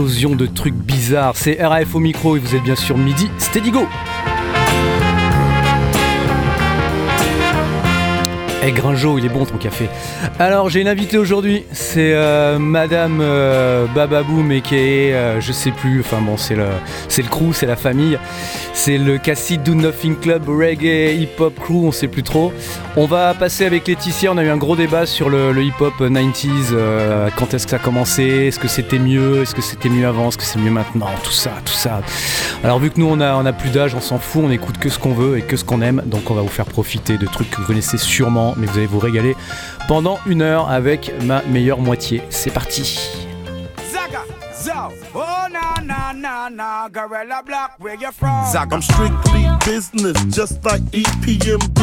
explosion de trucs bizarres. C'est RAF au micro et vous êtes bien sûr midi. Steady go! Eh Grinjo, il est bon ton café. Alors j'ai une invitée aujourd'hui, c'est euh, Madame euh, Bababoom et qui est, euh, je sais plus, enfin bon c'est le, c'est le crew, c'est la famille, c'est le Cassie Do Nothing Club Reggae Hip Hop Crew, on sait plus trop. On va passer avec Laetitia, on a eu un gros débat sur le, hip hop 90s, quand est-ce que ça a commencé, est-ce que c'était mieux, est-ce que c'était mieux avant, est-ce que c'est mieux maintenant, tout ça, tout ça. Alors vu que nous on a, on a plus d'âge, on s'en fout, on écoute que ce qu'on veut et que ce qu'on aime, donc on va vous faire profiter de trucs que vous connaissez sûrement mais vous allez vous régaler pendant une heure avec ma meilleure moitié. C'est parti. Zag, I'm strictly business, just like EPMD.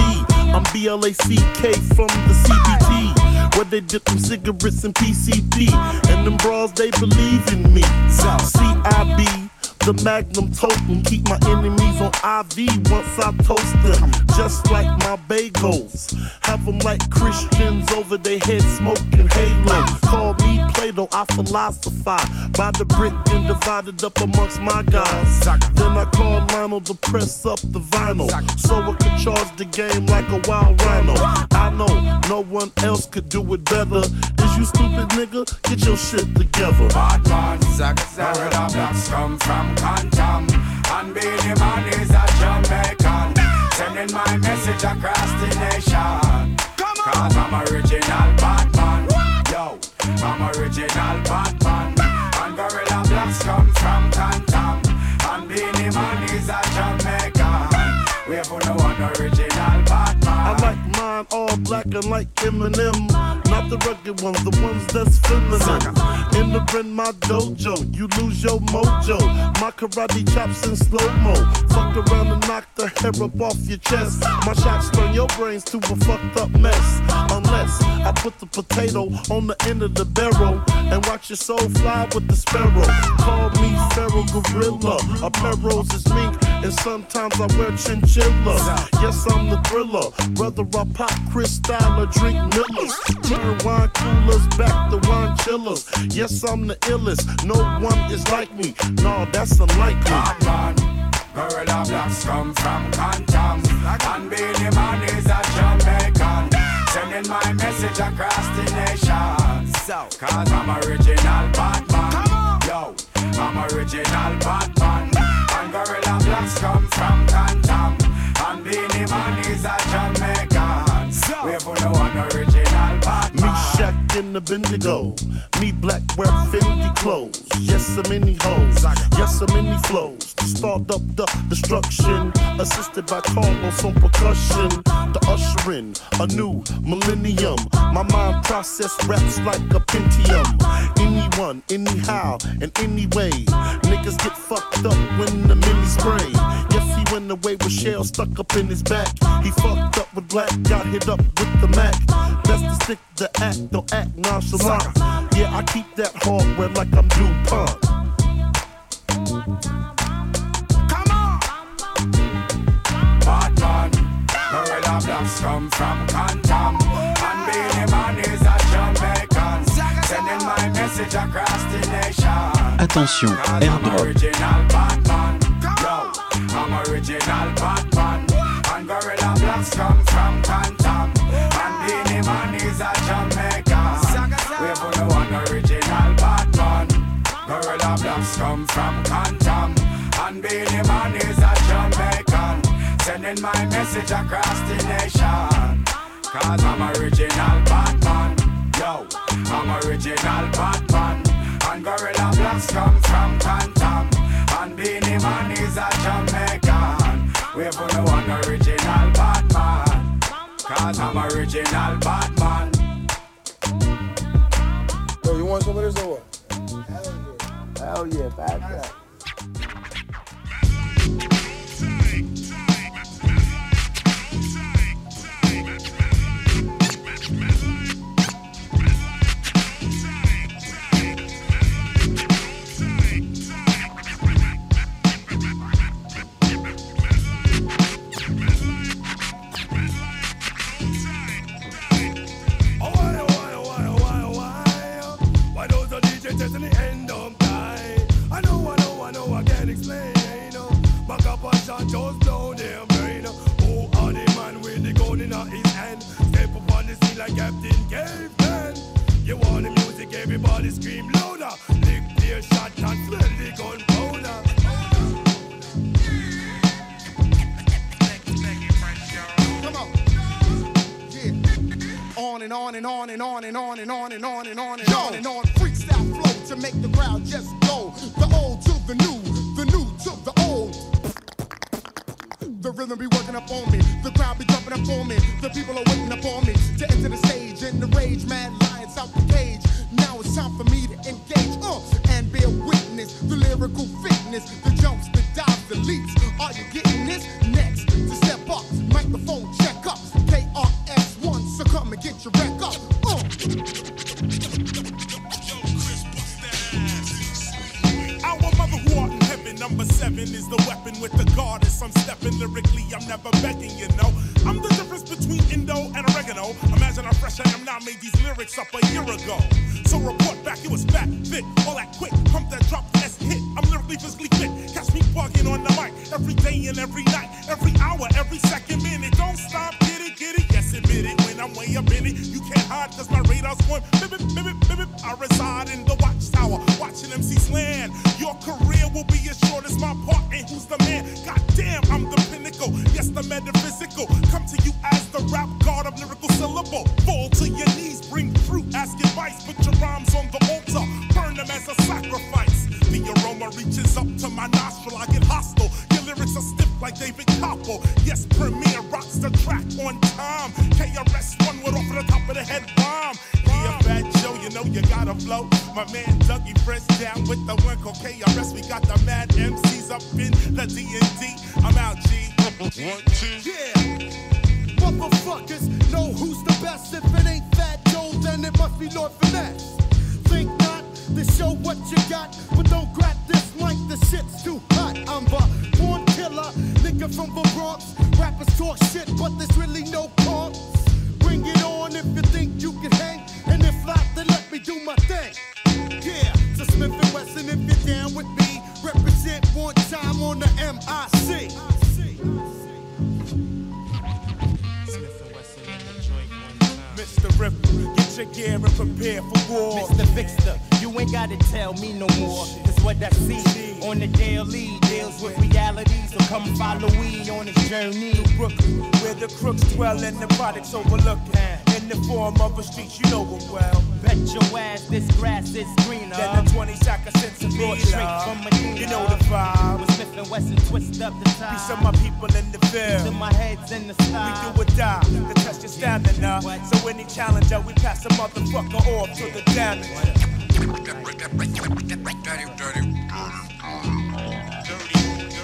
I'm BLACK from the CBT. Where they dip them cigarettes and PCP. And them bras, they believe in me. CIB the magnum totem. Keep my enemies on IV once I toast them. Just like my bagels. Have them like Christians over their head smoking halo. Call me Plato, I philosophize. By the brick and divided up amongst my guys. Then I call Lionel to press up the vinyl. So I can charge the game like a wild rhino. I know no one else could do it better. Is you stupid nigga? Get your shit together. Bad man, Zaga Zaga, blacks come from Quantum. And Beenie Man is a Jamaican. Sending my message across the nation. Cause I'm original Batman. Yo, I'm original Batman. And Gorilla Blacks come from Quantum. And Beenie Man is a Jamaican. We have no one original Batman. I like mine all black and like Eminem. Not the rugged ones, the ones that's feminine. Entering my dojo, you lose your mojo. My karate chops in slow mo. Fuck around and knock the hair up off your chest. My shots turn your brains to a fucked up mess. Unless I put the potato on the end of the barrel and watch your soul fly with the sparrow. Call me Pharaoh Gorilla. Apparels is mink, and sometimes I wear chinchilla. Yes, I'm the thriller. Whether I pop crystal or drink Millers. Turn wine coolers back to wine chillers. Yes, I'm the illest. No one is like me. No, that's unlikely. Batman, Gorilla Blacks come from Quantum. And Beenie Man is a Jamaican. Sending my message across the nation. So, cause I'm original Batman. Yo, I'm original Batman. And Gorilla Blacks come from Quantum. And Beenie Man is a Jamaican. We in the Bendigo. Me black wear Fendi clothes. Yes, in the hoes. Yes, in the flows. To start up the destruction. Assisted by Carlos on percussion. The ushering a new millennium. My mind process raps like a Pentium. Anyone, anyhow, and anyway. Niggas get fucked up when the mini spray. Yes, he went away with shell stuck up in his back. He fucked up with black, got hit up with the Mac. Best to stick the act, don't act nonchalant. Yeah, I keep that hardware like I'm DuPont. Come on! Batman, Gorilla Blacks come from Quantum. And Beenie Man is a Jamaican. Sending my message across the nation. Attention, I'm airdrop. I'm original Batman. And Gorilla Blacks come from Quantum. And Beenie Man is a Jamaican. We no one original Batman. Gorilla Blacks come from Quantum. And Beenie Man is a Jamaican. Sending my message across the nation. Cause I'm original Batman. Yo, I'm original Batman. And Gorilla Blacks come from Quantum. And Beenie Man is a Jamaican. We have no one original Batman. Cause I'm original Batman. Yo, you want some of this or what? Hell yeah, pass that. Why, oh, and on and on and on and on and on and on and on and on and on. Freestyle flow to make the crowd just go. The old to the new, the new to the old. The rhythm be working up on me. The crowd be jumping up on me. The people are waiting up on me to enter the stage. And the rage, mad lions out the cage. Now it's time for me to engage uh, and bear witness. The lyrical fitness, the jumps, the dives, the leaps. Are you getting this? Next to step up, microphone check up. KRS-One, so come and get your wreck up. Uh. Our mother who art in heaven, number seven is the weapon with the goddess. I'm stepping lyrically, I'm never begging, you know. I'm the difference between Indo and oregano. Imagine how fresh I am now, made these lyrics up a year ago. So report back, it was fat, fit, all that quick. Pump that drop, S hit. I'm lyrically, physically fit. Catch me bugging on the mic every day and every night, every hour, every second minute. Don't stop, I'm way up in it, you can't hide cause my radar's going bip, bip, bip. I reside in the watchtower, watching MCs land. Your career will be as short as my part. And who's the man? Goddamn, I'm the pinnacle. Yes, the metaphysical. Come to you as the rap god of lyrical syllable. Fall to your knees, bring fruit, ask advice. Put your rhymes on the altar, burn them as a sacrifice. The aroma reaches up to my nostril. I get hostile. Your lyrics are stiff like David Copper. Yes, Premier rocks the track on time. KRS My man Dougie Fresh down with the one called KRS. We got the mad MCs up in the D&D. I'm out, G. One, two. Yeah. Motherfuckers know who's the best. If it ain't Fat Joe, then it must be Lord Finesse. Think not to show what you got, but don't grab this mic. The shit's too hot. I'm the born killer, nigga from the Bronx. Rappers talk shit, but there's really no cause. Bring it on if you think you can hang, and if not, then let me do my thing. Yeah, so Smif-N-Wessun, if you're down with me, represent one time on the MIC. Mr. Ripper, get your gear and prepare for war. Mr. Fixer, you ain't gotta tell me no more. Cause what I see on the daily deals with reality. So come follow me on this journey. Brooklyn, where the crooks dwell and the products overlooked. In the form of a street, you know them well. Bet your ass this grass is greener. Than the 20 sack of me, straight from Medina. You know the vibe. With Smif-N-Wessun twist up the time. Peace of my people in the field. my head's in the We do or die to test your stamina. So any challenger, we pass a motherfucker off to the damage.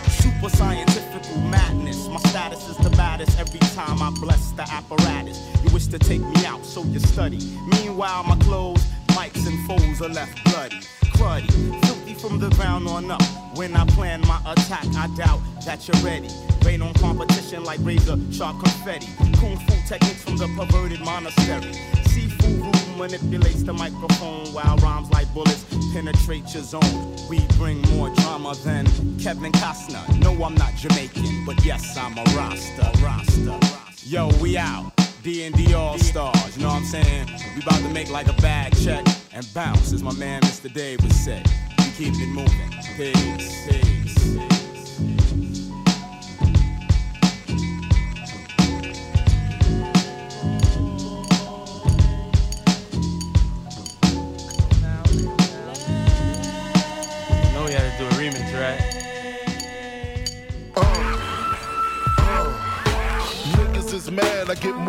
Super scientifical madness. My status is the baddest every time I bless the apparatus. You wish to take me out, so you study. Meanwhile, my clothes, mics, and foes are left bloody. Cruddy, filthy from the ground on up. When I plan my attack, I doubt that you're ready. Rain on competition like razor sharp confetti. Kung fu techniques from the perverted monastery. Seafood room manipulates the microphone while rhymes like bullets penetrate your zone. We bring more drama than Kevin Costner. No, I'm not Jamaican, but yes, I'm a Rasta. Rasta. Yo, we out. D&D All Stars, you know what I'm saying? We about to make like a bag check and bounce, as my man Mr. Dave would say. We keep it moving. Peace, peace, peace.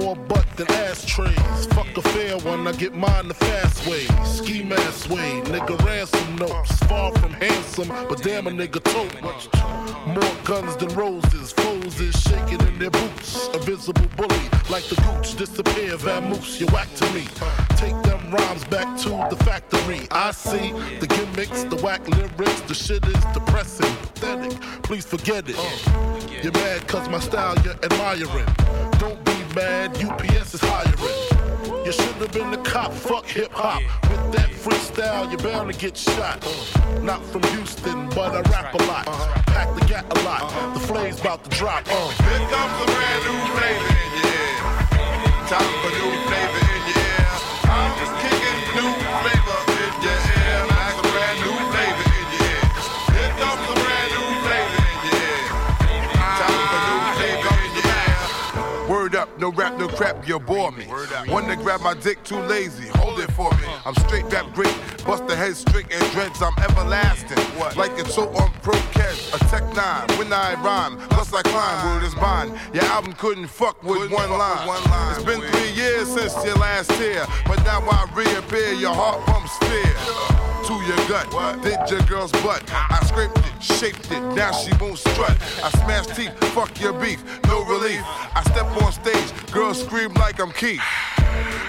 More butt than ashtrays. Fuck a fair one, I get mine the fast way. Ski mask way, nigga ransom notes. Far from handsome, but damn a nigga tote. More guns than roses, foes is shaking in their boots. A visible bully, like the gooch, disappear, vamoose, you whack to me. Take them rhymes back to the factory. I see the gimmicks, the whack lyrics, the shit is depressing, pathetic. Please forget it. You're mad cause my style you're admiring. Mad, UPS is hiring. You should have been the cop, fuck hip hop. With that freestyle, you're bound to get shot. Not from Houston, but I rap a lot. Pack the chat a lot. The flame's about to drop. Uh. Here comes a brand new flavor your. Time for new no rap, no crap, you bore me. One to grab my dick, too lazy, hold it for me. I'm straight rap great, bust the head straight and dreads, I'm everlasting. Like it's so on pro catch, a tech nine, when I rhyme, plus I climb, word is bond. Your album couldn't fuck with one line. It's been three years since your last tear, but now I reappear, your heart pumps fear to your gut. Did your girl's butt. I scraped it, shaped it, now she won't strut. I smash teeth, fuck your beef, no relief. I step on stage, girls scream like I'm Keith.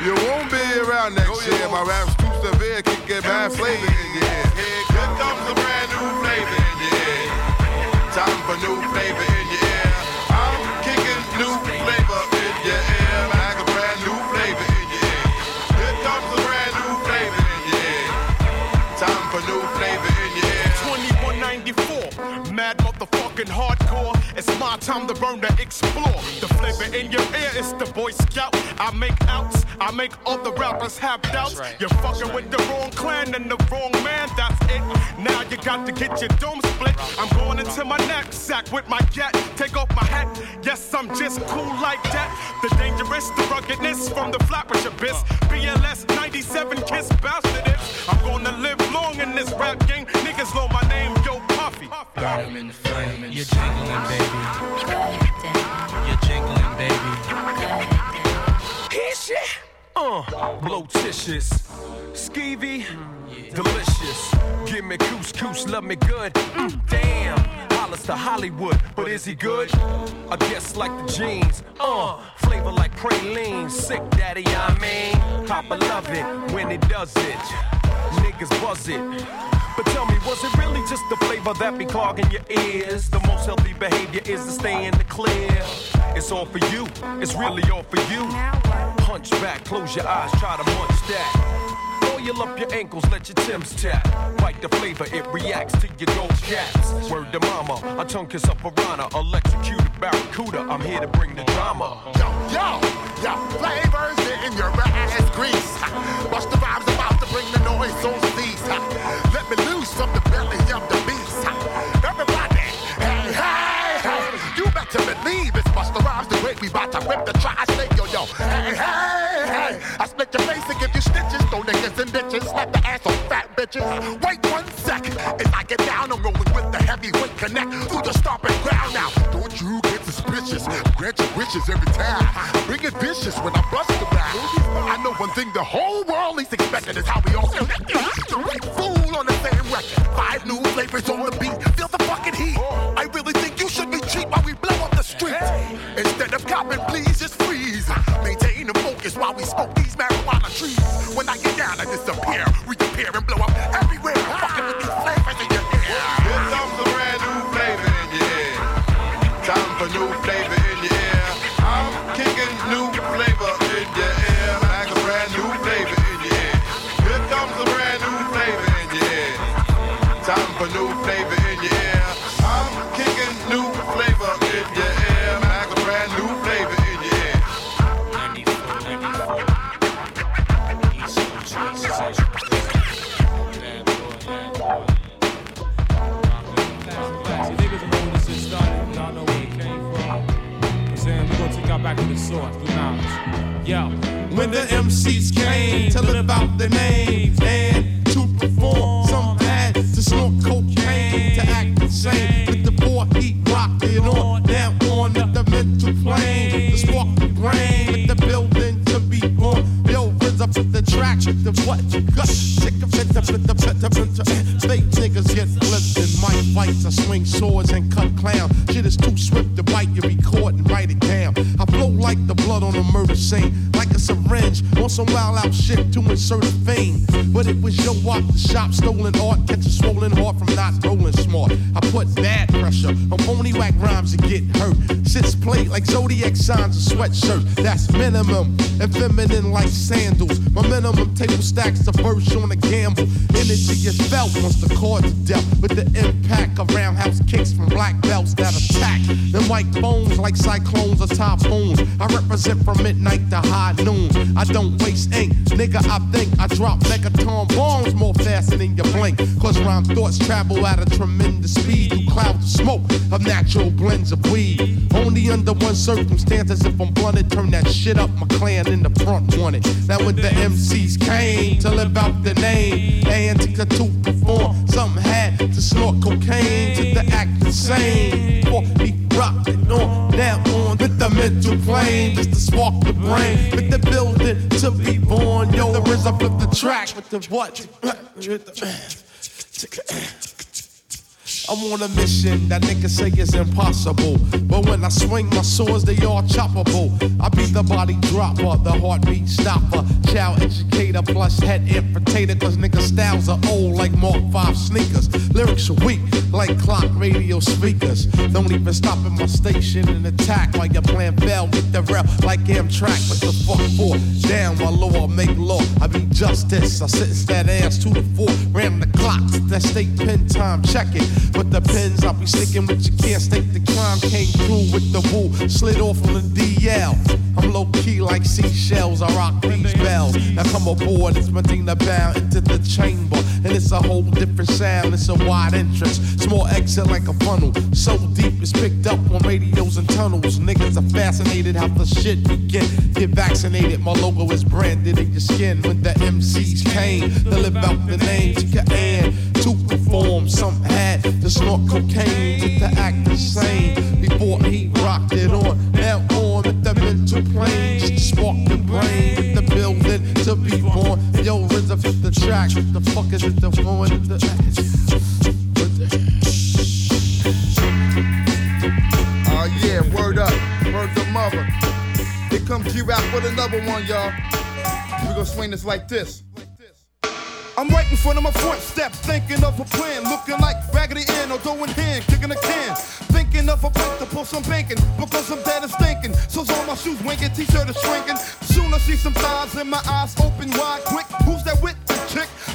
You won't be around next oh, year. My rap's too severe, can get bad flavor in your ear. Here comes a brand new flavor in your ear. Time for new flavor in your ear. I'm kicking new flavor motherfucking hardcore. It's my time to burn to explore. The flavor in your ear is the Boy Scout. I make outs, I make other rappers have doubts. You're fucking with the wrong clan and the wrong man, that's it. Now you got to get your dome split. I'm going into my knapsack with my gat. Take off my hat, yes, I'm just cool like that. The dangerous, the ruggedness from the flappers abyss. BLS 97 kiss bastard. I'm gonna live long in this rap game. Niggas know my name, Puffy. Burn 'em in the flame. You're jingling, baby. You're jingling, baby. His shit. Uh, blotitious, skeevy, delicious. Give me couscous, love me good. Mm, damn, Hollis to Hollywood, but is he good? I guess like the jeans. Uh, flavor like praline, sick daddy, I mean. Papa love it when he does it. Niggas buzz it. But tell me, was it really just the flavor that be clogging your ears? The most healthy behavior is to stay in the clear. It's all for you, it's really all for you. Punch back, close your eyes, try to munch that. Oil up your ankles, let your Timbs tap. Bite the flavor, it reacts to your gold caps. Word to mama, a tongue kiss up piranha, electrocuted barracuda. I'm here to bring the drama. Yo, yo, yo, flavors in your ass grease. Watch the vibes about to bring the noise on cease. Let me loose from the belly of the beast. Everybody, hey, hey, hey. You better believe it's Busta Rhymes the way we bout to rip the tri-state, yo, yo. Hey, hey. Your face and give you stitches. Throw niggas in ditches. Slap the ass on fat bitches. Wait one second. As I get down, I'm rolling with the heavyweight connect through the stomping ground now. Don't you get suspicious. Grant your wishes every time. Bring it vicious when I bust the back. I know one thing the whole world is expecting is how we all connect. Fool on the same record. Five new flavors on the beat. Cut clown. Shit is too swift to bite. You record like the blood on a murder scene, like a syringe on some wild out shit to insert a fame. But it was your walk the shop stolen art, catch a swollen heart from not rolling smart. I put bad pressure on phony whack rhymes and get hurt. Sits plate like zodiac signs and sweatshirt. That's minimum and feminine like sandals. My minimum table stacks the first on a gamble. Energy is felt once the cards are dealt with the impact of roundhouse kicks from black belts that attack. Them white bones like cyclones or typhoons. Represent from midnight to high noon. I don't waste ink, nigga. I think I drop megaton bombs more faster than you blink. Cause rhyme thoughts travel at a tremendous speed through clouds of smoke of natural blends of weed. Only under one circumstance, as if I'm blunted, turn that shit up. My clan in the front wanted. Now when the MCs came to live out the name, and to perform, something had to snort cocaine to the act the same. It on down on with the mental plane, just to spark the brain, with the building to be born. Yo, the RZA flip the track with the what? I'm on a mission that niggas say is impossible. But when I swing my swords, they all choppable. I be the body dropper, the heartbeat stopper, child educator plus head infiltrator. Cause niggas styles are old like Mark 5 sneakers. Lyrics are weak like clock radio speakers. Don't even stop at my station and attack while your plan fell with the rail like Amtrak. What the fuck for? Damn, my law make law. I be justice. I sentence that ass to the four. Ram the clock. That state pen time. Check it. But the pens I'll be sticking with you can't stake the crime. Came through with the woo. Slid off on the DL. I'm low key like seashells. I rock these bells. Now come aboard. It's Medina bound into the chamber. And it's a whole different sound. It's a wide entrance. Small exit like a funnel. So deep it's picked up on radios and tunnels. Niggas are fascinated how the shit begin. Get Get vaccinated. My logo is branded in your skin. When the MCs came they live out the name to your and to perform. Some had to snort cocaine just to act the same. Before he rocked it on. Now on with the mental plane. Just spark the brain. With the building to be born. Yo, RZA fit the track. What the fuck is it? The one the Oh yeah, word up, to mother. Here comes G-Rap with another one, y'all. We gonna swing this like this. I'm right in front of my front step, thinking of a plan, looking like Raggedy Ann or doing hand, kicking a can. Thinking of a place to pull some banking, because I'm dead and stinking. So's all my shoes winking, t-shirt is shrinking. Soon I see some thighs and my eyes open wide, quick. Who's that with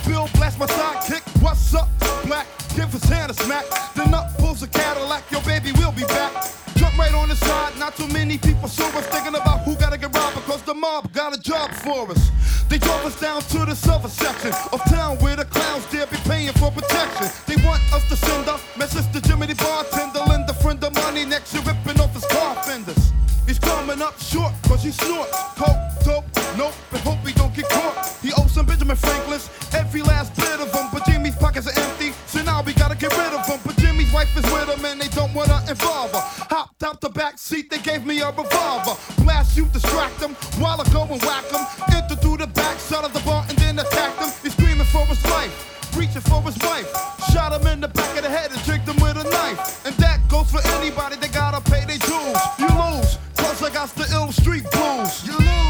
Bill blast my sidekick. What's up, black? Give his hand a smack. Then up pulls a Cadillac, your baby will be back. Jump right on the side, not too many people us thinking about who gotta get robbed because the mob got a job for us. They drove us down to the silver section of town where the clowns dare be paying for protection. They want us to send a message to Jimmy the bartender, lend a friend of money next year ripping off his car fenders. He's coming up short cause he snorts coke, dope, nope, but hope he don't get caught. He owes some Benjamin Franklin's, every last bit of them, but Jimmy's pockets are empty, so now we gotta get rid of him. But Jimmy's wife is with him and they don't wanna involve her. Hopped out the back seat, they gave me a revolver. Blast you, distract him, while I go and whack him. Enter through the back side of the bar and then attack him. He's screaming for his life, reaching for his wife. Shot him in the back of the head and tricked him with a knife. And that goes for anybody that gotta pay their dues. You lose, cause I got the ill street blues. You lose,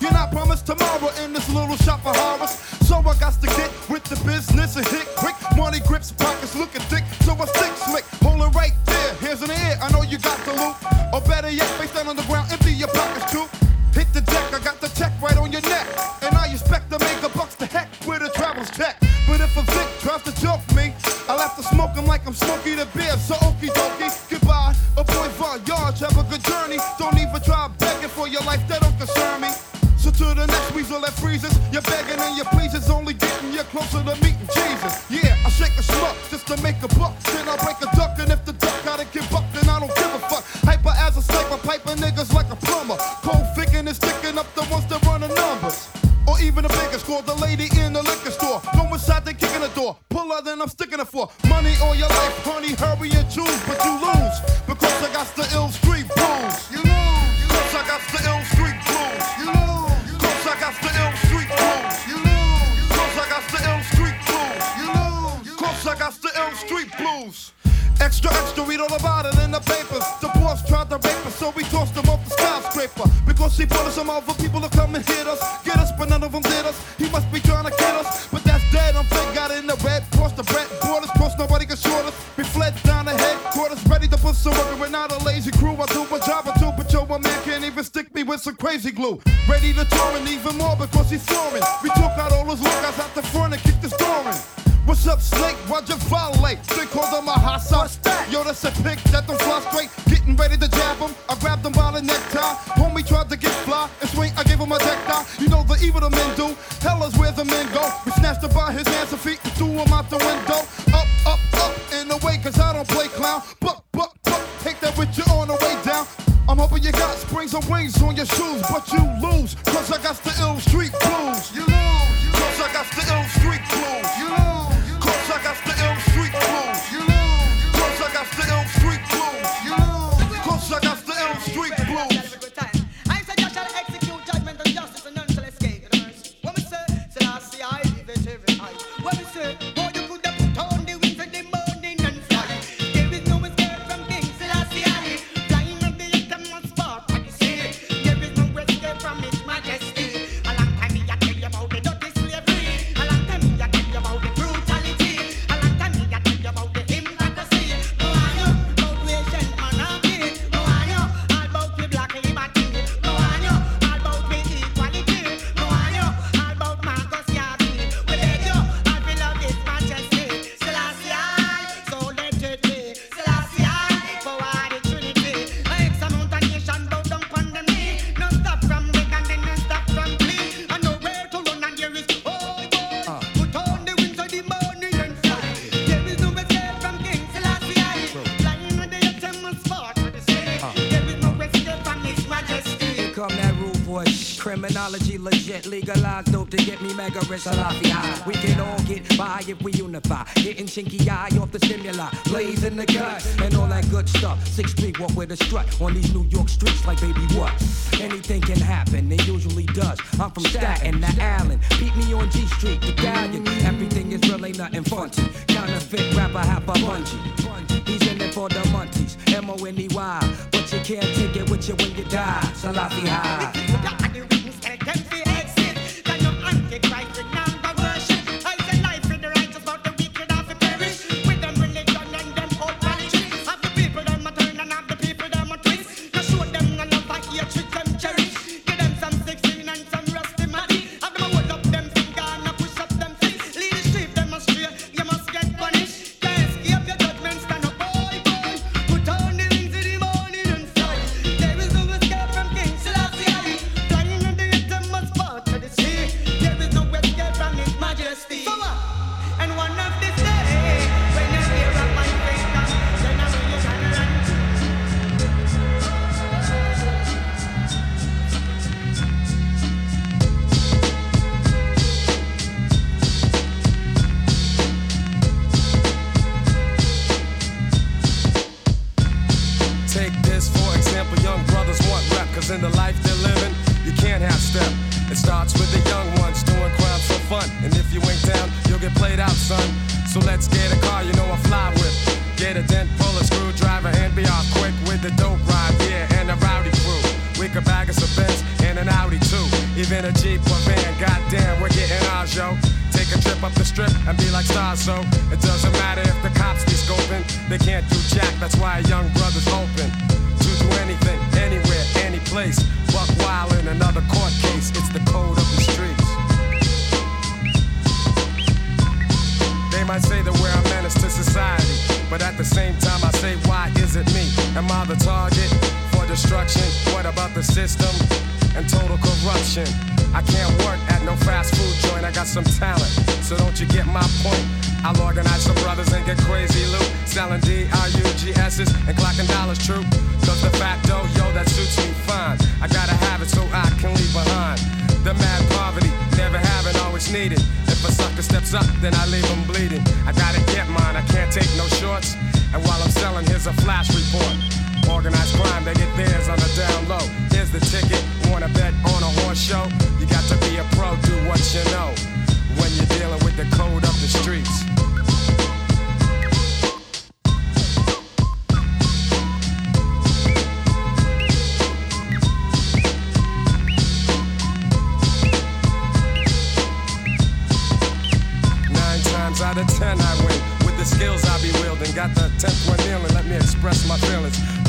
me with some crazy glue. Ready to tour and even more because he's soaring. We took out all those lookouts out the front and kicked the door in. What's up, Snake? Why'd you violate? They called him a hot sauce. Yo, that's a pick that don't fly straight. Getting ready to jab him. I grabbed him by the necktie. Homie tried to get fly and swing. I gave him a deck die. You know the evil the men do. Hell is where the men go. We snatched him by his hands and feet and threw him out the window. Up, up, up in the way, cause I don't play clown. Hoping you got springs and wings on your shoes, but you lose, cause I got the ill street blues. We can all get by if we unify. Getting chinky eye off the stimuli, blazing the gut, and all that good stuff. Six feet walk with a strut on these New York streets like baby what? Anything can happen, it usually does. I'm from Staten to Allen. Beat me on G Street, the galleon. Everything is really nothing funky. Counterfeit rapper, half a bungee. He's in it for the monkeys, M-O-N-E-Y. But you can't take it with you when you die. Salafi high. Brother's open. To do anything, anywhere, any place. Buck wild in another court case, it's the code of the streets. They might say that we're a menace to society, but at the same time, I say, why is it me? Am I the target for destruction? What about the system and total corruption? I can't work at no fast food joint, I got some talent, so don't you get my point? I'll organize some brothers and get crazy loot, selling D-R-U-G-S's and clocking dollars true. Cause the facto, yo, that suits me fine. I gotta have it so I can leave behind. The mad poverty, never having, always needed. If a sucker steps up, then I leave him bleeding. I gotta get mine, I can't take no shorts. And while I'm selling, here's a flash report. Organized crime, they get theirs on the down low. Here's the ticket, wanna bet on a horse show? You got to be a pro, do what you know when you're dealing with the code of the streets. Nine times out of ten I win with the skills I be wielding. Got the tenth one kneeling, let me express my feelings.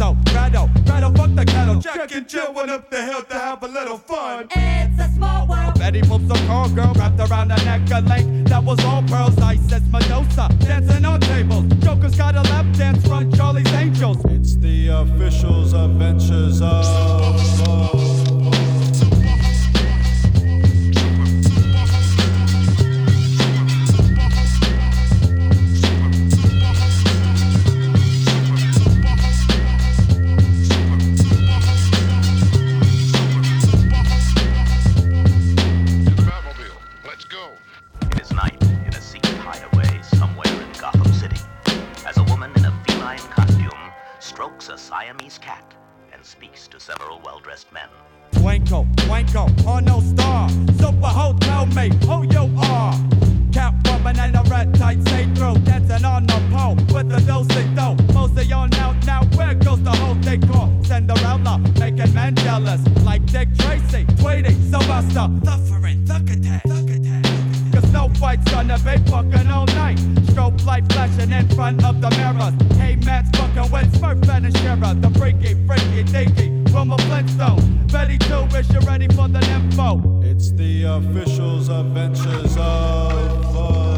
It. Hansel, Gretel, Gretel, fuck the kettle. Jack and Jill went up the hill to have a little fun. it's a small world. Betty moves a call girl wrapped around her neck a link that was all pearls. Ice as Medusa, dancing on tables. Joker's got a lap dance from Charlie's Angels. It's the officials' adventures of. To several well-dressed men. Twinkle, twinkle, on oh, no star. Super hotel mate, who you are? Catwoman and a red tight say through, dancing on the pole with the dosey dough. Most of y'all now, where goes the whole decor? Cinderella, making men jealous, like Dick Tracy, Tweety, Sylvester, Suffering, Thuckatack, Cause fight's gonna be fucking all night. Strobe light flashing in front of the mirrors. Hey, Matt's fucking with Smurf and She-Ra. The freaky, freaky, deaky. Wilma Flintstone. Betty Two, is you ready for the info? It's the officials' adventures of. I'll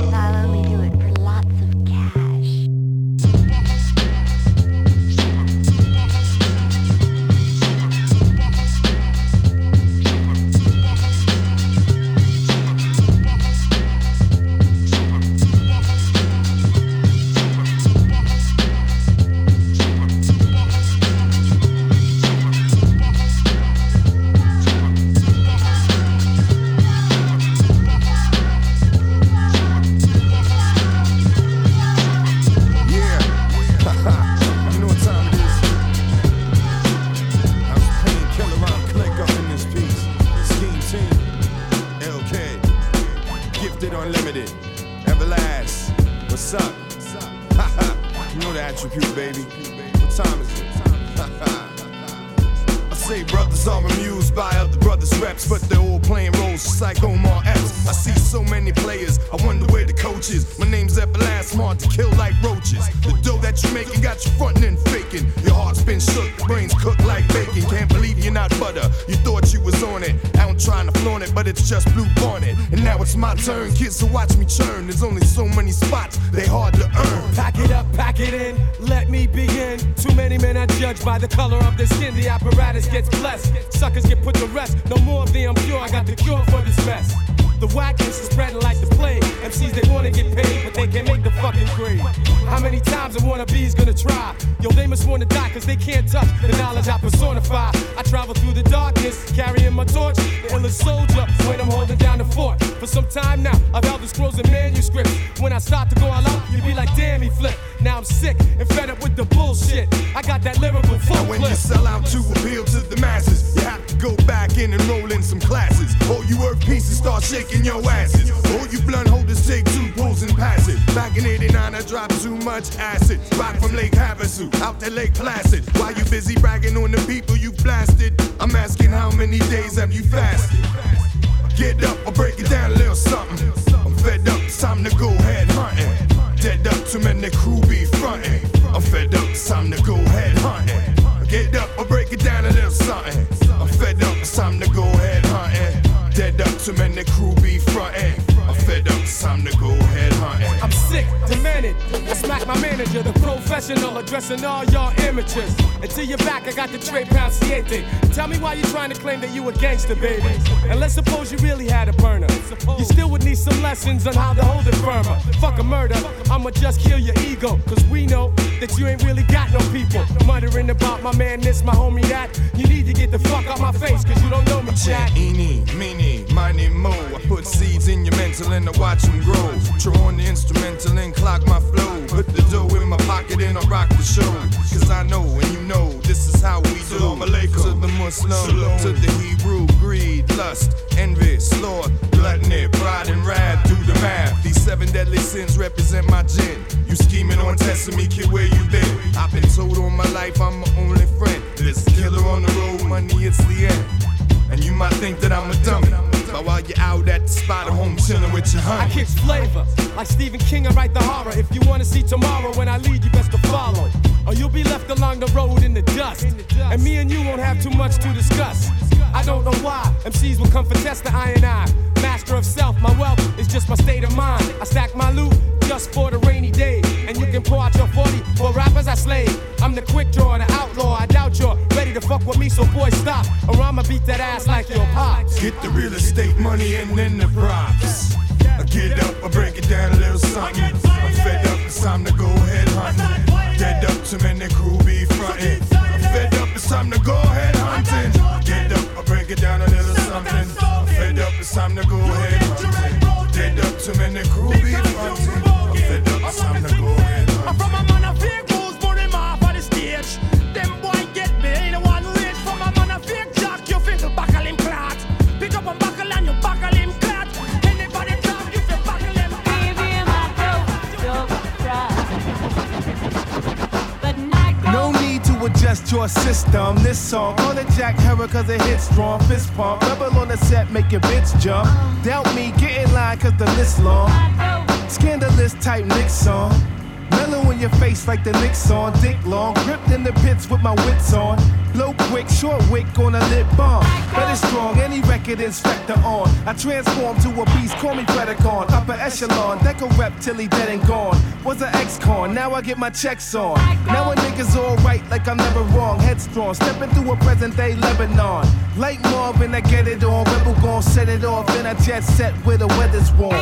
too many crew be frontin'. I'm fed up, it's time to go head hunting. Get up, I'll break it down a little something. I'm fed up, it's time to go head hunting. Dead up, too many crew be fronting. I'm fed up, it's time to go head hunting. I'm sick, demented. I smack my manager, the professional, addressing all y'all amateurs. Until you're back, I got the Tre Panciente. Tell me why you're trying to claim that you a gangster, baby. And let's suppose you really had a burner. You still would need some lessons on how to hold it firmer. Fuck a murder, I'ma just kill your ego. Cause we know that you ain't really got no people. Muttering about my man this, my homie that. You need to get the fuck out my face, cause you don't know me, chat. Eeny, meeny, miny, mo. I put seeds in your mental and I watch them grow. Throw on the instrumental and clock my flow. Put the dough in my pocket and I rock the show. Cause I know and you know this is how we do. Salam alaikum. To the Muslim, Salam. to the Hebrew, greed, lust, envy, sloth, gluttony, pride, and wrath. Do the math. These seven deadly sins represent my gin. You scheming on testing me, kid, where you been? I've been told all my life I'm my only friend. This killer on the road, money, it's the end. And you might think that I'm a dummy. But while you're out at the spot, I'm home chilling with your honey. I kick flavor, like Stephen King, I write the horror. If you wanna see tomorrow when I lead, you best to follow. Or you'll be left along the road in the dust. And me and you won't have too much to discuss. I don't know why MCs will come for test the I and I. Master of self, my wealth is just my state of mind. I stack my loot just for the rainy day. And you can pour out your 40 for rappers I slay. I'm the quick draw, the outlaw. I doubt you're ready to fuck with me, so boy, stop. Or I'ma beat that ass like your pops. Get the real estate money and then the props. I get up, I break it down a little something. I'm fed up, it's time to go head hunting. Dead up, too many crew be fronting. I'm fed up, it's time to go head hunting. Get up, I break it down a little something. It's time to go head hunting. Dead up, too many crew adjust your system. This song, call it Jack Herer cause it hits strong. Fist pump, rebel on the set, make your bitch jump. Doubt me, get in line cause the list long. Scandalous type Nick song. Mellow in your face like the Knicks on. Dick long, gripped in the pits with my wits on. Blow quick, short wick on a lip bomb. Better strong, any record inspector on. I transform to a beast, call me Predacon. Upper echelon, Deco rep till he dead and gone. Was an ex-con, now I get my checks on. Now a nigga's alright, like I'm never wrong. Headstrong, stepping through a present day Lebanon. Like Marvin, I get it on. Rebel gon' set it off in a jet set where the weather's warm.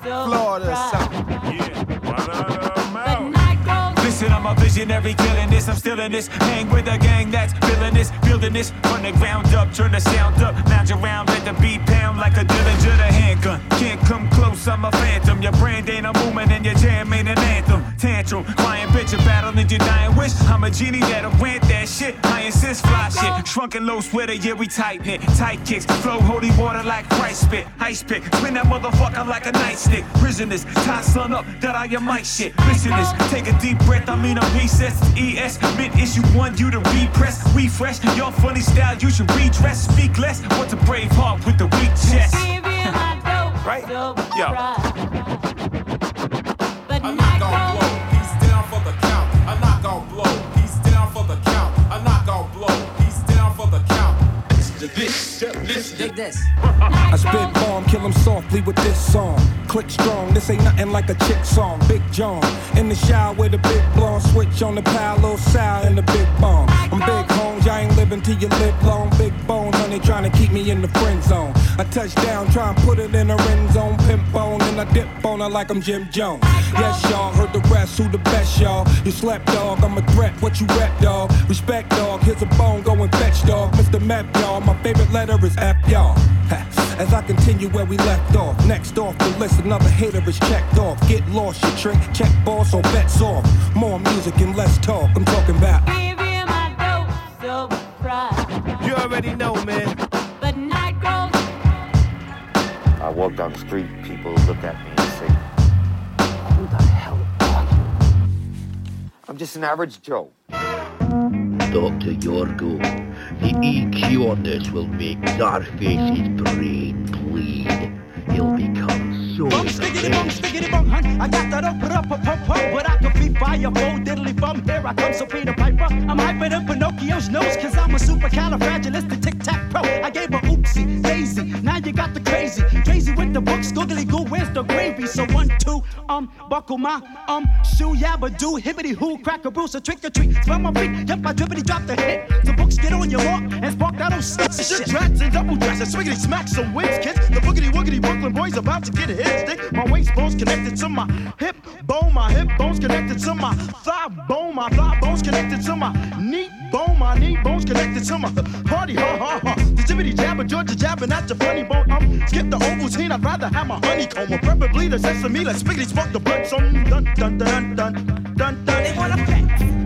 Florida, Listen, I'm a visionary killing this. I'm still in this. Hang with a gang that's feeling this, building this from the ground up. Turn the sound up, lounge around, let the beat pound like a Dillinger the handgun. Can't come close, I'm a phantom. Your brand ain't a movement and your jam ain't an anthem. Tantrum, crying bitch, a battle and your dying wish. I'm a genie that'll grant that shit. I insist, fly shit. Shrunken low sweater, yeah, we tighten it. Tight kicks, flow holy water like Christ spit. Ice pick, spin that motherfucker like a nightstick. Prisoners, tie sun up, that I am my shit. Listeners, take a deep breath, I mean a recess. ES, mid issue one, you to repress. Refresh, your funny style, you should redress. Speak less, what's a brave heart with the weak chest? right? Yo. I'm not gon' blow. He's down for the count. I'm not gon' blow. He's down for the count. I'm not gon' blow. He's down for the count. The Listen. Dig this. I spit bomb, kill him softly with this song. Click strong, this ain't nothing like a chick song. Big John, in the shower with a big blonde switch on the pile, little sour in the big bomb. I'm big homes, I ain't living till you live long. Big bones, honey, trying to keep me in the friend zone. I touch down, try and put it in a end zone. Pimp bone, and I dip on her like I'm Jim Jones. Yes, y'all, heard the rest, who the best, y'all? You slept, dog, I'm a threat, what you rep, dog? Respect, dog, here's a bone, go and fetch, dog. Mr. Map, y'all, my favorite letter is F, y'all. As I continue where we left off, next off the list, another hater is checked off. Get lost, you trick, check boss, or bets off. More music and less talk, I'm talking about. Give you my dose of pride. You already know, man. But night grows I walk down the street, people look at me and say, Who the hell are you? I'm just an average Joe. Dr. Yorgo, the EQ on this will make Zarface's brain bleed. He'll become so Bum stickity bum stickity bum hun. I got that up up up up up, but Be fire full diddly bum. Here I come, so Peter Piper. I'm hyper than Pinocchio's nose, cause I'm a supercalifragilistic tic tac pro. I gave a oopsie daisy. Now you got the crazy. Crazy with the books, googly goo, where's the gravy? So one, two, um, buckle my um shoe, yabba do, hibbity hoo, crack a bruise, a trick or treat. Smell my feet, yep, I drippity drop the hit. The books get on your walk and spark that old stick Shit, tracks and double dress and swiggity smack some wings, kids. The boogity woogity Brooklyn boys about to get a hit stick. My waist bones connected to my hip bone, my hip bones connected to my thigh bone, my thigh bones connected to my knee bone, my knee bones connected to my party, ha ha ha. The jibbity jabber, Georgia jabbing at your funny bone. Um, skip the Ovaltine, I'd rather have my honeycomb or preferably the sesame. Let's spiggity spark the some dun dun dun dun dun dun. They wanna pack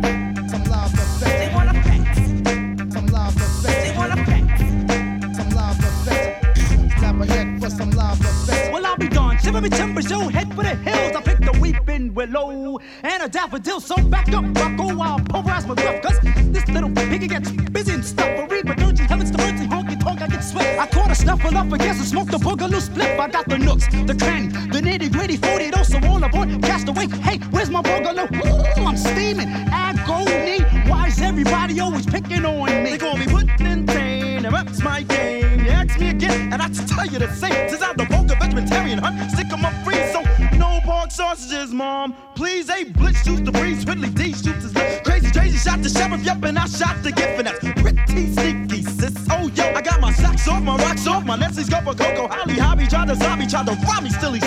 Shiver me timbers, yo, head for the hills. I picked a weeping willow and a daffodil. So back up, buckle, I'll pulverize my gruff. Cause this little piggy gets busy and stuff. I read my dirty heavens to earthly honky tonk. I get sweat. I caught a snuffle up against and smoked a boogaloo split. I got the nooks, the cranny, the nitty gritty, 40 so all aboard. Cast away. Hey, where's my boogaloo? Ooh, I'm steaming. Agony. Why is everybody always picking on me? They call me Woodland Tane, and that's my game. You ask me again, and I just tell you the same. Since I'm the vulgar vegetarian hunt, stick 'em up free, so no pork sausages, mom. Please, a blitz shoots the breeze, Whitley D shoots his lip. Crazy, crazy, shot the sheriff, yep, and I shot the gift, and that's pretty sneaky, sis. Oh, yo, I got my socks off, my rocks off, my Nestle's go for Coco, Holly, Hobby, tried to zombie, tried to rob me, still he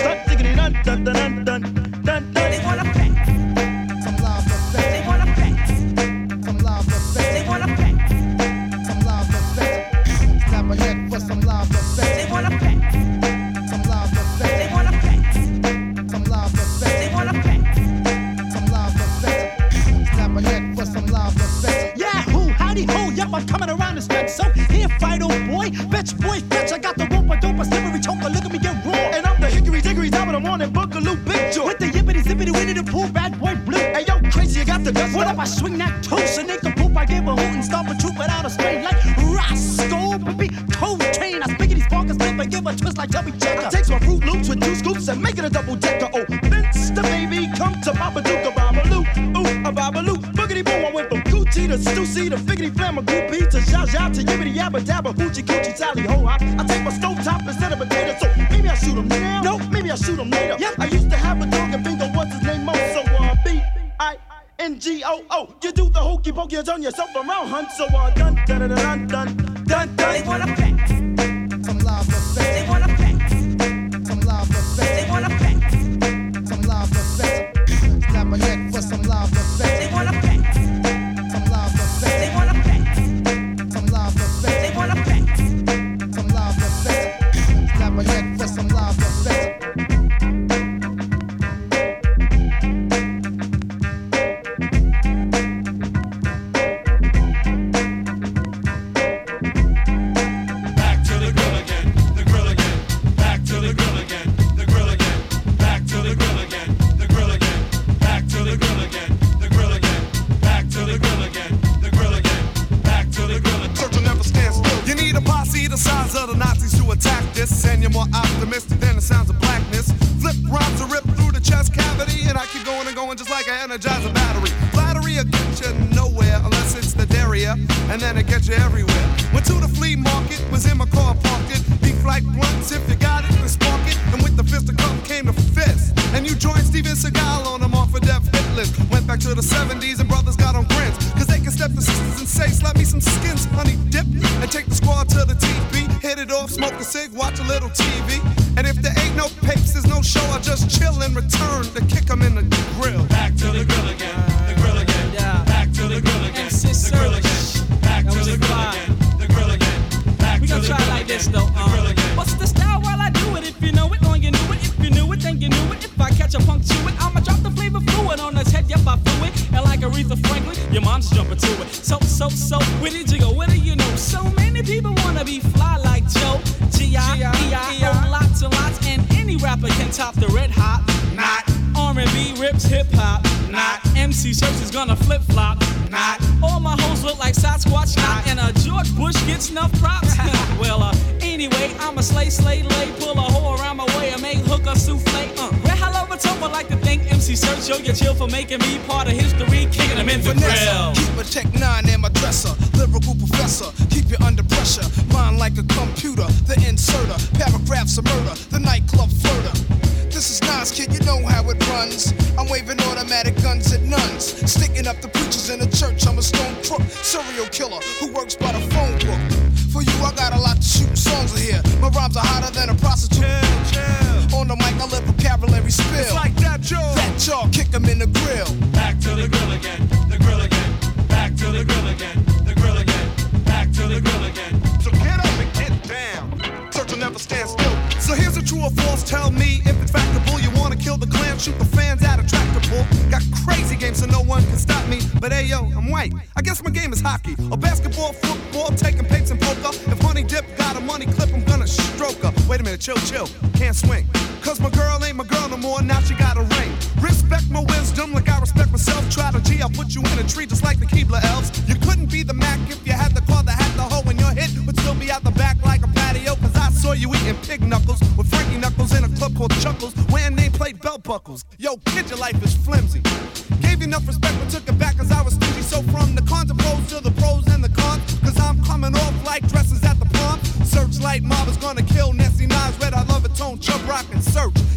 So here, fight, old boy, fetch, boy, fetch. I got the rope, I dope, a slippery choker. Look at me get raw. And I'm the hickory dickory top of the morning boogaloo joy. With the yippity zippity winnie the pool, bad boy blue. Hey yo, crazy, you got the dust. What if I swing that toast a poop? I give a hoot and stomp a troop without a strain like Roscoe, baby, cocaine. I spiggity spark a slip and give a twist like Chubby Checker. I takes my Fruit Loops with two scoops and make it a double decker. Oh, to Stussy to Figgity Flamma Goopy to Zha Zha to Yibbity Yabba Dabba Hoochie Coochie Tally Ho Hop. I take my stove top instead of a potato, so maybe I shoot 'em now. No, maybe I shoot 'em later. Yep. I used to have a dog and bingo, what's his name? Mo, so uh, B I. N-G-O-O, you do the hokey pokey, you turn yourself around, hunt. So uh, dun dun dun dun dun dun dun. They wanna just chill and return to kick 'em in the grill. Back to the grill again, the grill again. Yeah. Back to the grill again, the grill again. Back to the grill again, the grill again. Back We to gonna the try grill like again, this though. the grill Um, again. what's the style while I do it? If you know it, on you knew it. If you knew it, then you knew it. If I catch a punk to it, I'ma drop the flavor fluid on his head. Yep, I flew it. And like Aretha Franklin, your mom's jumping to it. So, so, so, where did you go? Where do you rapper can top the red hot. Not R&B rips hip hop. Not MC Serch is gonna flip flop. Not all my hoes look like Sasquatch. Not and a George Bush gets enough props. well, uh, anyway, I'm a slay, slay, lay, pull a hoe around my way and make hooker souffle. Uh, well, hello, it's over like to thank MC Serch. Yo, you chill for making me part of history, kicking them in the Vanessa, grill. keep a tech nine in my dresser. Lyrical professor, keep you under pressure. Mind like a computer, the inserter. Paragraphs of murder, the nightclub flirter. This is kid, you know how it runs. I'm waving automatic guns at nuns. Sticking up the preachers in the church. I'm a stone crook, serial killer who works by the phone book. For you, I got a lot to shoot songs of here. My rhymes are hotter than a prostitute. Chill, chill. On the mic, I let vocabulary spill. It's like that, Joe. That jaw, kick 'em in the grill. Back to the grill again, the grill again. Back to the grill again, the grill again. Back to the grill again. So get up and get down. Serch will never stand still. So here's a true or false. Tell me if it's factable. You wanna kill the clan, shoot the fans at a tractor pull. Got crazy games so no one can stop me. But hey yo, I'm white. I guess my game is hockey or basketball, football, taking papes and poker. If Honey Dip got a money clip, I'm gonna stroke her. Wait a minute, chill, chill. Can't swing. Cause my girl ain't my girl no more, now she got a ring. Respect my wisdom like I respect myself. Try to G, I'll put you in a tree just like the Keebler elves. You couldn't be the Mac if you eating pig knuckles with Frankie Knuckles in a club called Chuckles, wearing nameplate belt buckles. Yo, kid, your life is flimsy. Gave you enough respect, but took it back cause I was stingy. So from the cons and pros to the pros and the cons, cause I'm coming off like dresses at the prom. Searchlight mob is gonna kill Nessie Nas, Red, I love it, Tone, Chubb Rock, and Serch.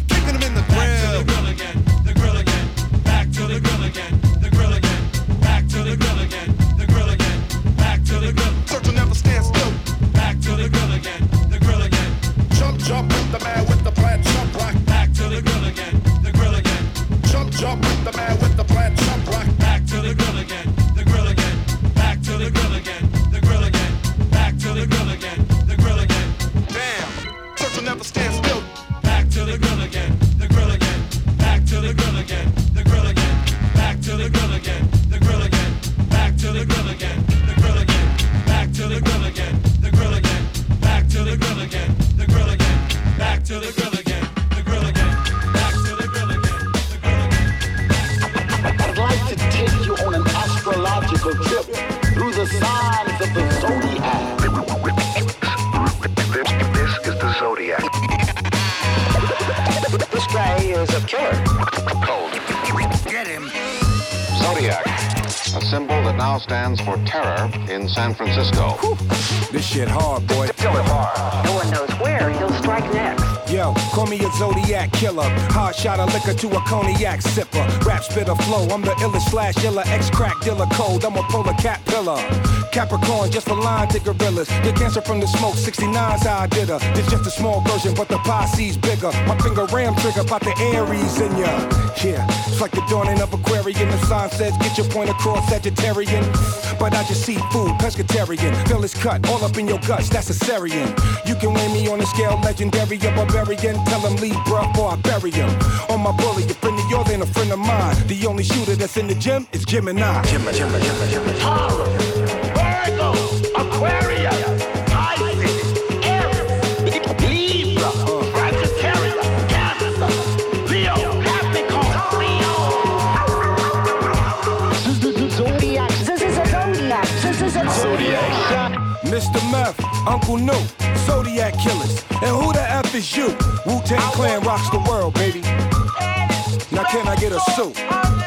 To a cognac sipper. Rap spit a flow. I'm the illest slash iller. Ex crack dealer cold. I'm a polar cat pillar. Capricorn just for line to gorillas. Get cancer from the smoke. 69's how I did her. It's just a small version, but the posse's bigger. My finger ram trigger about the Aries in ya. Yeah, it's like the dawning of Aquarian. The sign says get your point across Sagittarian. But I just see food, pescatarian. Feel it's cut all up in your guts. That's a Syrian. You can weigh me on a scale, legendary or barbarian. Tell him leave, bruh, or I bury him. On my bully, a friend of yours ain't a friend of mine. The only shooter that's in the gym is Gemini. Gemini, Gemini, Mr. Meth, Uncle New, Zodiac Killers. And who the F is you? Wu Tang Clan rocks the world, baby. Now, can I get a suit?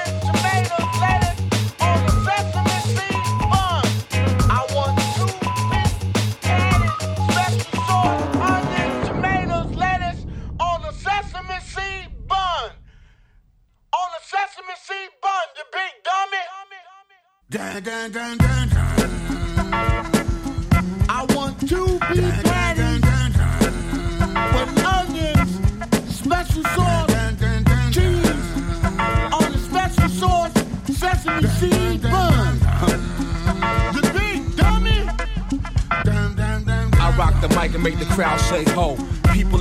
Make the crowd say ho.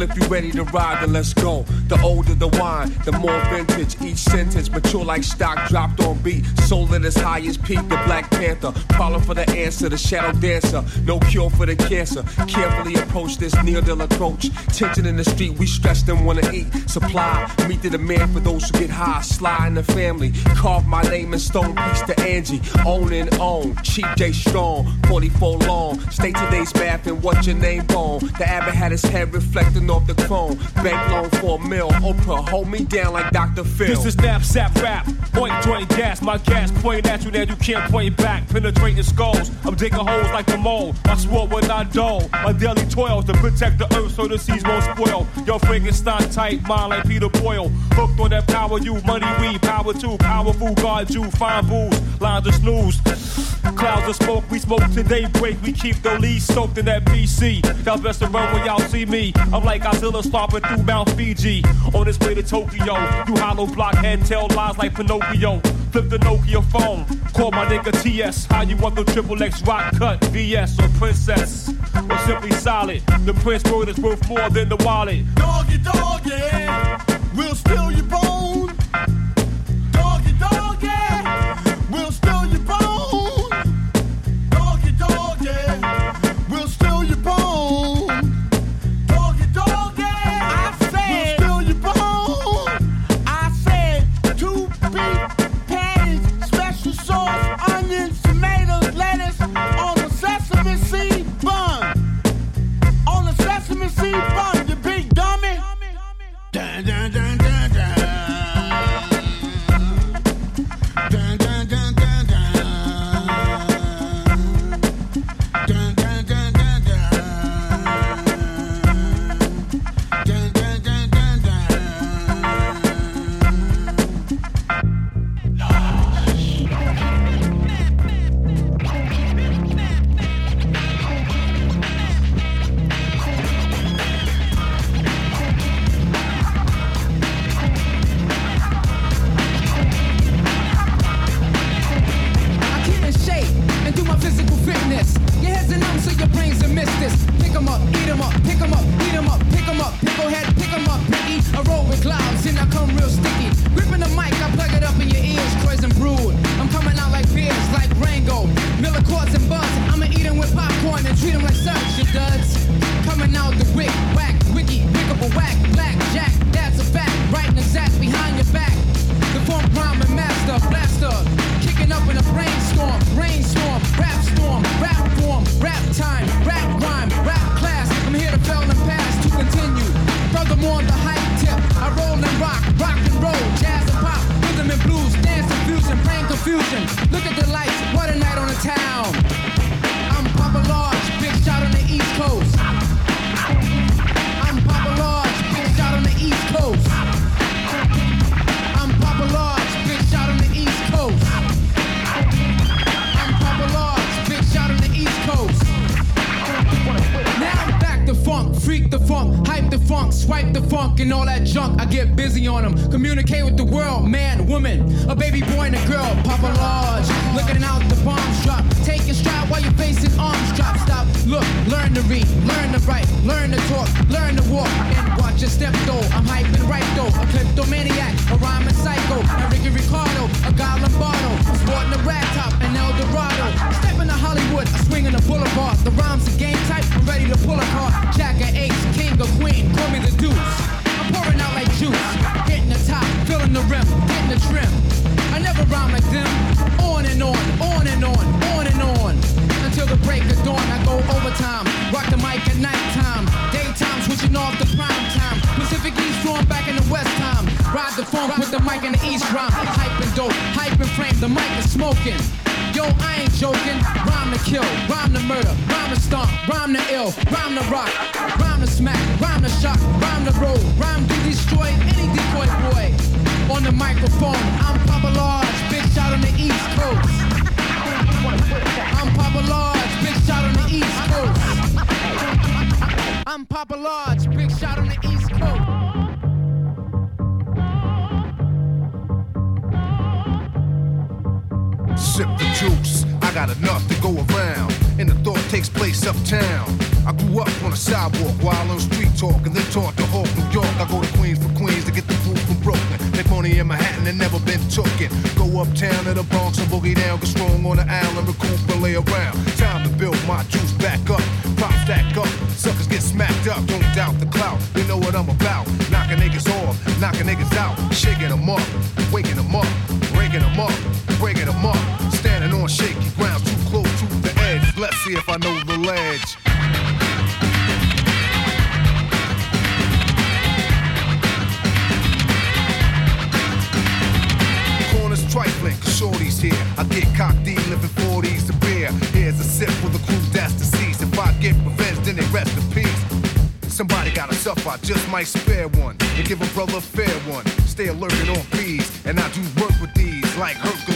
If you ready to ride, then let's go. The older the wine, the more vintage. Each sentence mature like stock dropped on beat. Soul at its highest peak, the Black Panther. Calling for the answer, the shadow dancer. No cure for the cancer. Carefully approach this near deal approach. Tension in the street, we stress them wanna eat. Supply, meet the demand for those who get high. Sly in the family. Carve my name in stone, piece to Angie. Own and own. Cheap J Strong, 44 long. Stay today's bath and what's your name on? The abbot had his head reflecting off the chrome. Bank loan for a mill. Oprah, hold me down like Dr. Phil. This is knapsack rap. Point joint gas, my gas point at you, then you can't point back. Penetrating skulls, I'm digging holes like a mole. I swore when I dull. My daily toils to protect the earth so the seas won't spoil. Yo, Frankenstein type, mind like Peter Boyle. Hooked on that power, you money, we power too. Powerful guard you, fine booze, lines of snooze. Clouds of smoke, we smoke till daybreak. We keep the leaves soaked in that BC. Y'all best to run when y'all see me. I'm like Godzilla stomping through Mount Fiji. On his way to Tokyo, you hollow blockhead tell lies like Pinocchio. Flip the Nokia phone, call my nigga TS. How you want the triple X rock cut? VS or Princess? Or simply solid? The Prince word is worth more than the wallet. Doggy, doggy, we'll steal your bone.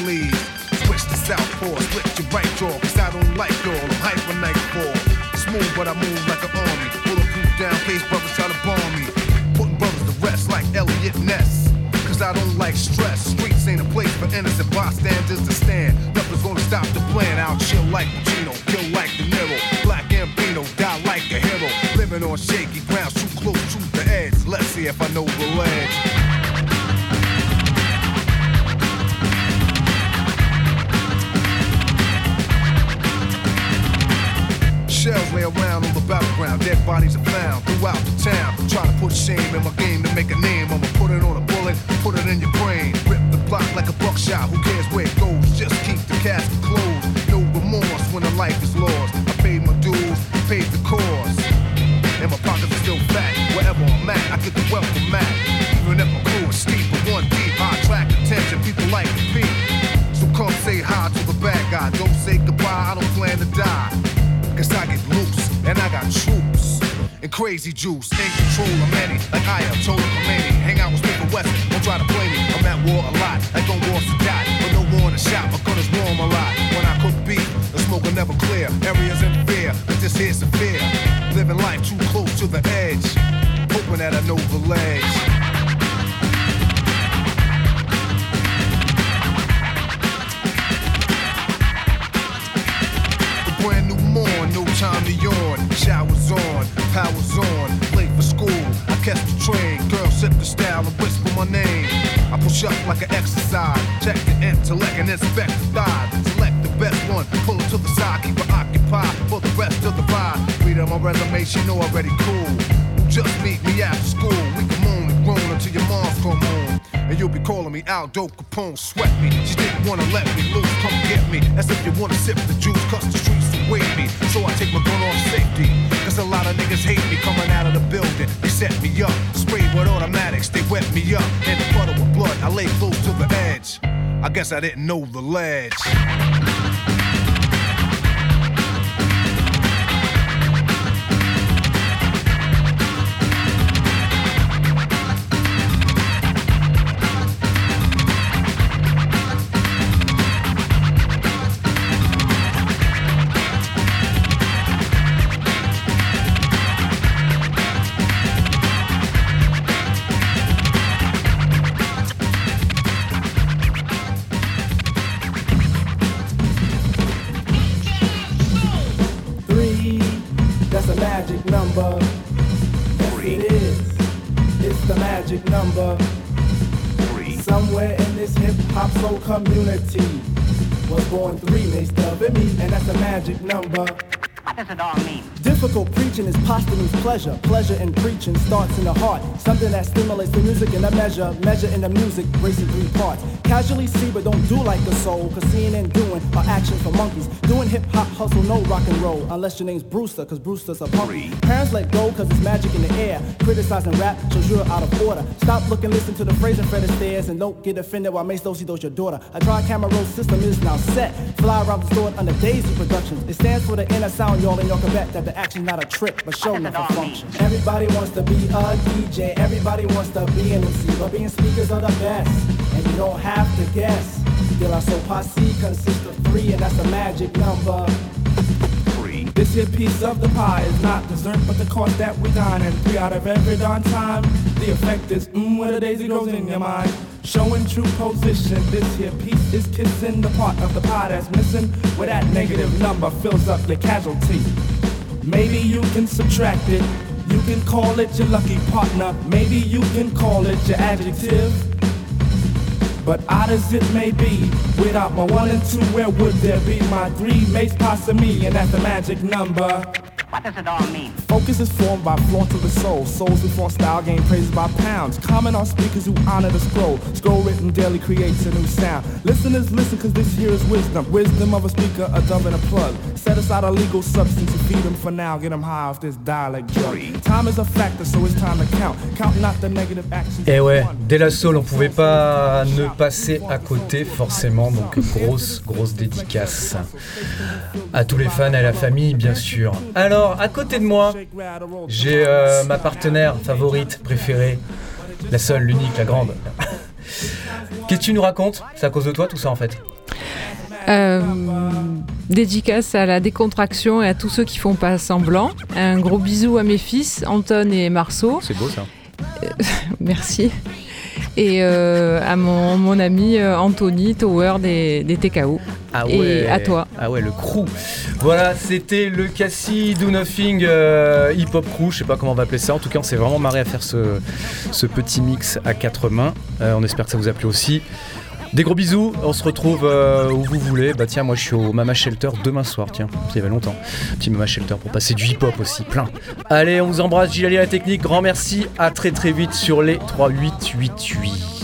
Switch to southpaw, split your right jaw, cause I don't like y'all. I'm hyper nightfall. Smooth, but I move like an army. Bulletproof down, case brothers try to bomb me. Putting brothers to rest like Eliot Ness. Cause I don't like stress. Streets ain't a place for innocent bystanders to stand. Nothing's gonna stop the plan. I'll chill like Pacino, kill like De Niro. Black and Ambino, die like a hero. Living on shaky ground, too close to the edge. Let's see if I know the ledge. Dead bodies are found throughout the town. Try to put shame in my game to make a name. I'ma put it on a bullet, put it in your brain. Rip the block like a buckshot, who cares where it goes? Just keep the casket crazy juice, in control of many, like I am total Khomeini. Hang out with Smith Wesson, don't try to play me. I'm at war a lot, like on war to die. But no war in the shop, my gun is warm a lot. When I cook beef, the smoke will never clear. Areas in fear, but this here's severe. Living life too close to the edge, hoping that I know the ledge. Brand new morn, no time to yawn. Showers on, powers on, late for school. I catch the train, girl set the style and whisper my name. I push up like an exercise, check the intellect and inspect the thighs. Select the best one, pull it to the side, keep it occupied for the rest of the ride. Read on my resume, she know already cool. Just meet me after school, we can moan and groan until your mom's come home. And you'll be calling me Aldo Capone, sweat me. She didn't wanna let me loose, come get me. As if you wanna sip the juice, cause the streets await me. So I take my gun off safety. A lot of niggas hate me coming out of the building. They set me up, sprayed with automatics, they wet me up. In the puddle of blood, I lay close to the edge. I guess I didn't know the ledge. Preaching is posthumous pleasure. Pleasure in preaching starts in the heart. Something that stimulates the music in a measure. Measure in the music, racing three parts. Casually see, but don't do like the soul. Cause seeing and doing are actions for monkeys. Doing hip hop hustle, no rock and roll. Unless your name's Brewster, cause Brewster's a punk. Parents let go, cause it's magic in the air. Criticizing rap shows you're out of order. Stop looking, listen to the phrase and Fred stairs. and don't get offended while Mace Dosey does your daughter. A dry camera roll system is now set. Fly around the store under Daisy Productions. It stands for the inner sound, y'all, and y'all can bet that the action's not a trick, but show enough a function. Everybody wants to be a DJ, everybody wants to be an MC, but being speakers are the best, and you don't have to guess. De La Soul Posse consists of three, and that's a magic number. Three. This here piece of the pie is not dessert, but the course that we dine. And three out of every darn time, the effect is mmm when a daisy grows in your mind. Showing true position, this here piece is kissing the part of the pie that's missing, where that negative number fills up your casualty. Maybe you can subtract it. You can call it your lucky partner. Maybe you can call it your adjective. But odd as it may be, without my one and two, where would there be my three mates past me? And that's the magic number. What does it all mean? Focus is formed by flaunt to the soul. Souls who flaunt style gain praises by pounds. Comment on speakers who honor the scroll. Scroll written daily creates a new sound. Listeners listen cause this here is wisdom. Wisdom of a speaker, a dumb and a plug. Set aside a legal substance to feed them for now. Get them high off this dialect drug. Time is a factor, so it's time to count. Count not the negative actions. Eh ouais, dès la soul, on pouvait pas ne passer à côté forcément, donc grosse, grosse dédicace à tous les fans, à la famille bien sûr. Alors, à côté de moi, j'ai euh, ma partenaire favorite, préférée, la seule, l'unique, la grande. Qu'est-ce que tu nous racontes? C'est à cause de toi tout ça en fait? Euh, dédicace à la décontraction et à tous ceux qui font pas semblant. Un gros bisou à mes fils, Anton et Marceau. C'est beau ça. Merci. Et euh, à mon, mon ami euh, Anthony Tower des, des TKO. Ah Et ouais. à toi. Ah ouais, le crew. Voilà, c'était le Cassie Do Nothing euh, Hip Hop Crew. Je sais pas comment on va appeler ça. En tout cas, on s'est vraiment marré à faire ce, ce petit mix à quatre mains. Euh, on espère que ça vous a plu aussi. Des gros bisous, on se retrouve euh, où vous voulez. Bah tiens, moi je suis au Mama Shelter demain soir, tiens, ça y avait longtemps. Petit Mama Shelter pour passer du hip-hop aussi, plein. Allez, on vous embrasse, Gilles la technique, grand merci, à très très vite sur les 3888.